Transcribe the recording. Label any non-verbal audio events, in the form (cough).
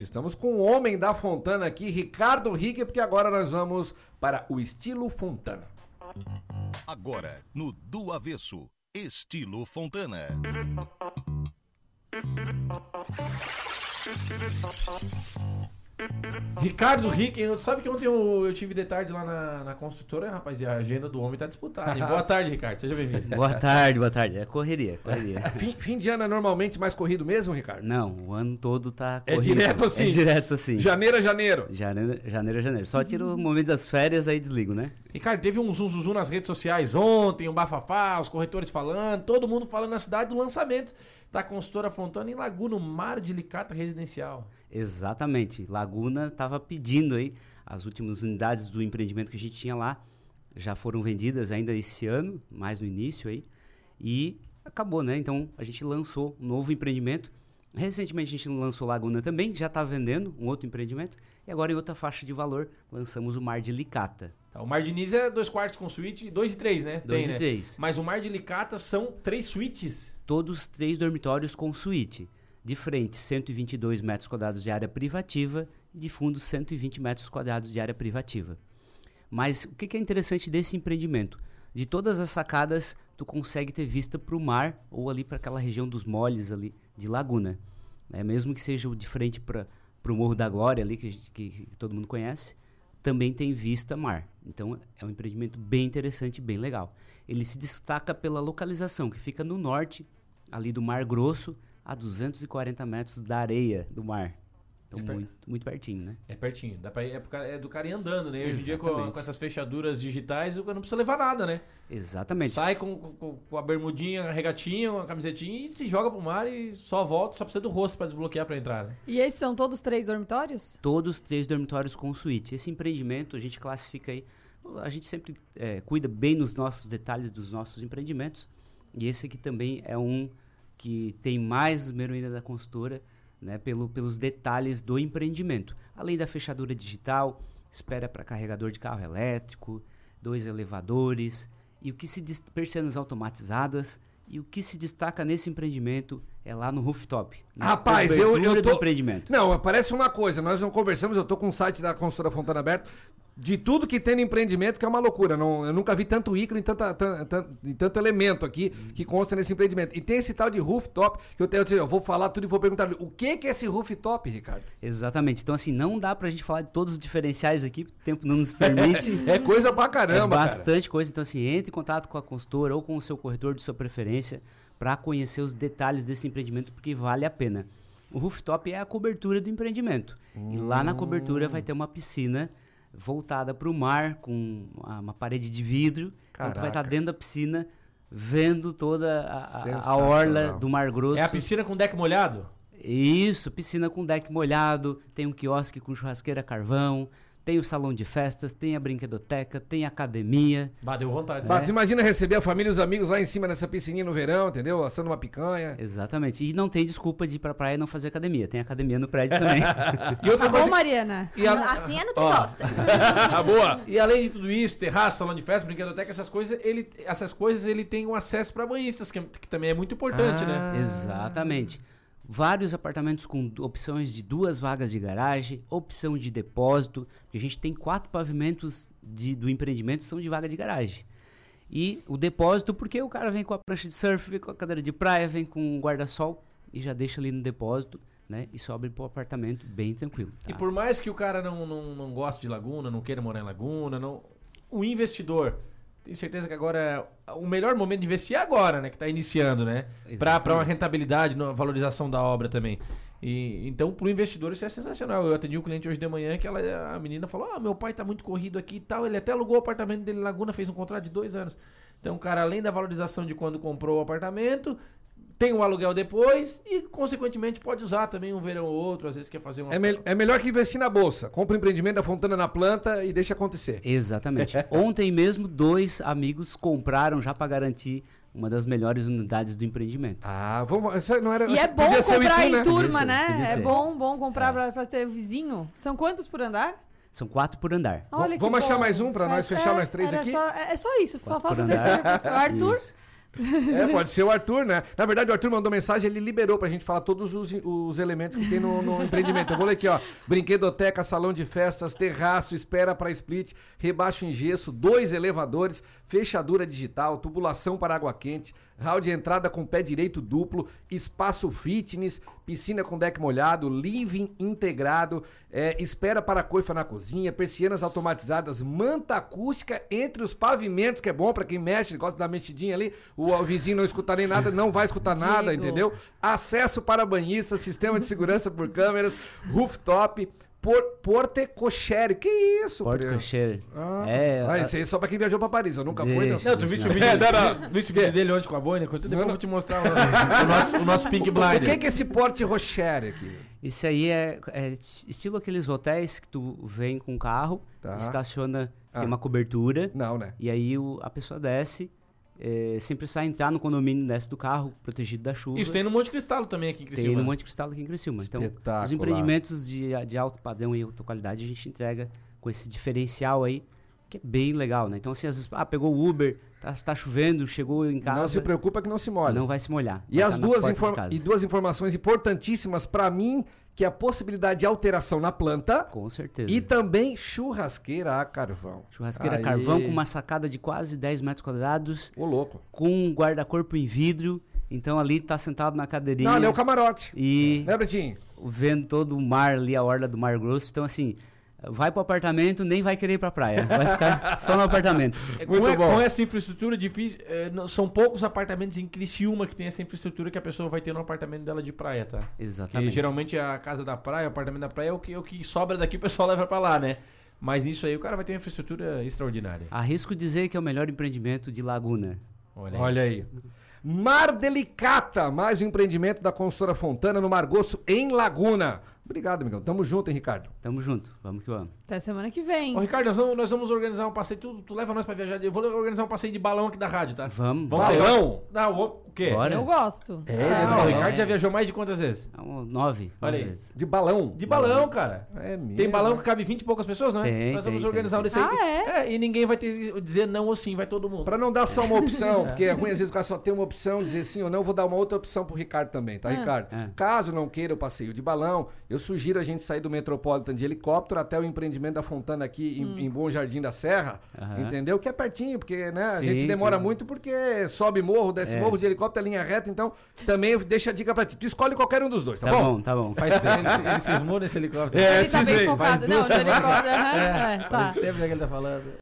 Estamos com o homem da Fontana aqui, Ricardo Rique, porque agora nós vamos para o estilo Fontana. Agora, no Do Avesso, estilo Fontana. Ricardo Ricken, tu sabe que ontem eu, eu tive de tarde lá na, na construtora, rapaz, e a agenda do homem tá disputada. hein? Boa (laughs) tarde, Ricardo, seja bem-vindo. Boa tarde, boa tarde. É correria, (laughs) correria. Fim, fim de ano é normalmente mais corrido mesmo, Ricardo? Não, o ano todo tá É corrido. direto assim? É direto assim. Janeiro a janeiro. Janeiro, janeiro a janeiro. Só tiro o momento das férias, aí desligo, né? Ricardo, teve um zum, zum, zum nas redes sociais ontem, um bafafá, os corretores falando, todo mundo falando na cidade do lançamento da construtora Fontana em Laguna, Mar de Licata Residencial. Exatamente. Laguna tava pedindo aí as últimas unidades do empreendimento que a gente tinha lá. Já foram vendidas ainda esse ano, mais no início aí. E acabou, né? Então a gente lançou um novo empreendimento. Recentemente a gente lançou Laguna também, já está vendendo um outro empreendimento. E agora em outra faixa de valor lançamos o Mar de Licata. Tá, o Mar de Nis é dois quartos com suíte, dois e três, né? Dois Tem, e né? três. Mas o Mar de Licata são três suítes. todos três dormitórios com suíte. De frente, 122 metros quadrados de área privativa e de fundo, 120 metros quadrados de área privativa. Mas o que que é interessante desse empreendimento? De todas as sacadas, tu consegue ter vista para o mar ou ali para aquela região dos moles ali de Laguna. né? Mesmo que seja de frente para o Morro da Glória ali, que, que- que todo mundo conhece, também tem vista mar. Então é um empreendimento bem interessante, bem legal. Ele se destaca pela localização, que fica no norte, ali do Mar Grosso, a 240 metros da areia do mar. Então É per- muito, muito pertinho, né? É pertinho, dá pra ir, é, pro cara- é do cara ir andando, né? Hoje em dia com, com essas fechaduras digitais, o cara não precisa levar nada, né? Exatamente. Sai com, com- com a bermudinha, a regatinha, a camisetinha e se joga pro mar e só volta, só precisa do rosto pra desbloquear pra entrar, né? E esses são todos três dormitórios? Todos três dormitórios com suíte. Esse empreendimento a gente classifica aí. A gente sempre eh, cuida bem nos nossos detalhes dos nossos empreendimentos. E esse aqui também é um que tem mais heroína da consultora, né, pelo, pelos detalhes do empreendimento. Além da fechadura digital, espera para carregador de carro elétrico, dois elevadores e o que se persianas automatizadas. E o que se destaca nesse empreendimento é lá no rooftop. Rapaz, eu, eu tô... empreendimento. Não, parece uma coisa, nós não conversamos, eu tô com o site da consultora Fontana aberto, de tudo que tem no empreendimento, que é uma loucura. Não, eu nunca vi tanto ícone, tanta, tan- tan- e tanto elemento aqui que consta nesse empreendimento. E tem esse tal de rooftop, que eu, tenho, eu vou falar tudo e vou perguntar, o que que é esse rooftop, Ricardo? Exatamente. Então, assim, não dá pra gente falar de todos os diferenciais aqui, o tempo não nos permite. (laughs) É coisa pra caramba, é cara. bastante coisa. Então, assim, entre em contato com a consultora ou com o seu corretor de sua preferência para conhecer os detalhes desse empreendimento, porque vale a pena. O rooftop é a cobertura do empreendimento. E lá na cobertura vai ter uma piscina voltada para o mar, com uma, parede de vidro. Então, tu vai estar Caraca. dentro da piscina, vendo toda a- a, orla do Mar Grosso. É a piscina com deck molhado? Isso, piscina com deck molhado, tem um quiosque com churrasqueira a carvão, tem o salão de festas, tem a brinquedoteca, tem academia. Bah, deu vontade. Né? tu imagina receber a família e os amigos lá em cima nessa piscininha no verão, entendeu? Assando uma picanha. Exatamente. E não tem desculpa de ir pra praia e não fazer academia. Tem academia no prédio também. (laughs) E outra Tá bom, coisa. Mariana? E a- Assim é no Ó. gosta. (laughs) Boa! E além de tudo isso, terraço, salão de festa, brinquedoteca, essas coisas, ele, essas coisas ele tem um acesso para banhistas, que, que também é muito importante, Ah. né? Exatamente. Vários apartamentos com opções de duas vagas de garagem, opção de depósito. porque A gente tem quatro pavimentos de- do empreendimento são de vaga de garagem. E o depósito, porque o cara vem com a prancha de surf, vem com a cadeira de praia, vem com um guarda-sol e já deixa ali no depósito, né? E sobe pro apartamento bem tranquilo. E tá? por mais que o cara não, não, não goste de Laguna, não queira morar em Laguna, não, o investidor, tem certeza que agora o melhor momento de investir é agora, né? Que tá iniciando, né? Pra uma rentabilidade, na valorização da obra também. E, então, pro investidor, isso é sensacional. Eu atendi um cliente hoje de manhã que ela, a menina falou: Ah, meu pai tá muito corrido aqui e tal. Ele até alugou o apartamento dele em Laguna, fez um contrato de dois anos. Então, o cara, além da valorização de quando comprou o apartamento, tem o aluguel depois e, consequentemente, pode usar também um verão ou outro. Às vezes quer fazer uma. É, mel- é melhor que investir na bolsa. Compra o empreendimento da Fontana na planta e deixa acontecer. Exatamente. (laughs) Ontem mesmo, dois amigos compraram já para garantir uma das melhores unidades do empreendimento. Ah, vamos. Isso não era, E é bom o comprar Itu, em né? turma, Podia ser, né? É bom, bom comprar É. pra, pra ter vizinho. São quantos por andar? São quatro por andar. Olha que vamos achar bom. mais um pra nós Faz- fechar é, nós três aqui? só- é, é só isso. Quatro falta andar. pessoa. Arthur, Isso. É, pode ser o Arthur, né? Na verdade, o Arthur mandou mensagem, ele liberou pra gente falar todos os, os elementos que tem no, no (laughs) empreendimento. Eu vou ler aqui, ó. Brinquedoteca, salão de festas, terraço, espera para split, rebaixo em gesso, dois elevadores, fechadura digital, tubulação para água quente, hall de entrada com pé direito duplo, espaço fitness, piscina com deck molhado, living integrado, é, espera para coifa na cozinha, persianas automatizadas, manta acústica entre os pavimentos, que é bom para quem mexe, gosta da mexidinha ali, o, o vizinho não escutar nem nada, não vai escutar nada, entendeu? Acesso para banhistas, sistema de segurança por câmeras, rooftop, por, porte cochere. Que isso, Porto Pri? Cocher. Ah, É, ah, isso aí é só pra quem viajou pra Paris. Eu nunca fui, não. Não, tu viste o vídeo, É, não, não. viste o vídeo dele ontem com a boina? Depois Não, eu vou te mostrar o nosso, o nosso, o nosso Pink O Blind. que, que é esse porte rocher aqui? Isso aí é, é estilo aqueles hotéis que tu vem com o carro, Tá. estaciona, Ah. tem uma cobertura, Não, né? e aí o- a pessoa desce, é, sem precisar entrar no condomínio, desce do carro, protegido da chuva. Isso tem no Monte Cristalo também aqui em Tem Criciúma. no Monte Cristal aqui em Criciúma. Então, os empreendimentos de, de alto padrão e alta qualidade a gente entrega com esse diferencial aí, que é bem legal, né? Então, assim, às vezes, ah, pegou o Uber, tá, tá chovendo, chegou em casa, Não se preocupa que não se molha. não vai se molhar. E as tá duas, e duas informações importantíssimas pra mim, que é a possibilidade de alteração na planta Com certeza. e também churrasqueira a carvão. Churrasqueira Aí. carvão com uma sacada de quase 10 metros quadrados, Ô, louco. com um guarda-corpo em vidro. Então ali tá sentado na cadeirinha Não, ali é o camarote. e Né, Betinho? vendo todo o mar ali, a orla do Mar Grosso. Então assim, vai pro apartamento, nem vai querer ir pra praia. Vai ficar (laughs) só no apartamento. É, Muito com, bom. com essa infraestrutura difícil, é, não- são poucos apartamentos em Criciúma que tem essa infraestrutura que a pessoa vai ter no apartamento dela de praia, tá? Que Exatamente. geralmente a casa da praia, o apartamento da praia é o que, é o que sobra daqui o pessoal (laughs) leva pra lá, né? Mas nisso aí o cara vai ter uma infraestrutura extraordinária. Arrisco dizer que é o melhor empreendimento de Laguna. Olha, aí. Olha aí. Mar Delicata, mais um empreendimento da consultora Fontana no Mar Grosso, em Laguna. Obrigado, amigão. Tamo junto, hein, Ricardo? Tamo junto, vamos que vamos. Até semana que vem. Ô, Ricardo, nós vamos, nós vamos organizar um passeio. Tu, tu leva nós pra viajar. Eu vou organizar um passeio de balão aqui da rádio, tá? Vamos. Vamos Balão? Não, o, o quê? Bora. Eu gosto. É, Ah, né, o balão? Ricardo É. já viajou mais de quantas vezes? É um Nove. Olha aí. vezes. De balão. De balão, cara. É mesmo. Tem balão que cabe 20 e poucas pessoas, não é? Tem, Nós vamos tem, organizar um desse aí. Ah, é? E ninguém vai ter que dizer não ou sim, vai todo mundo. Pra não dar só uma opção, (laughs) porque é ruim às vezes o cara só tem uma opção, dizer sim ou não, eu vou dar uma outra opção pro Ricardo também, tá, Ah. Ricardo? É. Caso não queira o passeio de balão, eu sugiro a gente sair do Metropolitan de helicóptero até o empreendimento da Fontana aqui em, em Bom Jardim da Serra, Aham. entendeu? Que é pertinho, porque né, a Sim, gente demora sim. muito porque sobe morro, desce É. morro de helicóptero, é linha reta, então também deixa a dica pra ti. Tu escolhe qualquer um dos dois, tá, Tá bom? bom, tá bom. Faz tempo, ele, ele cismou nesse helicóptero. É, Ele tá bem focado. Não, no helicóptero. aham. É, É, tá. Faz tempo já que ele tá falando.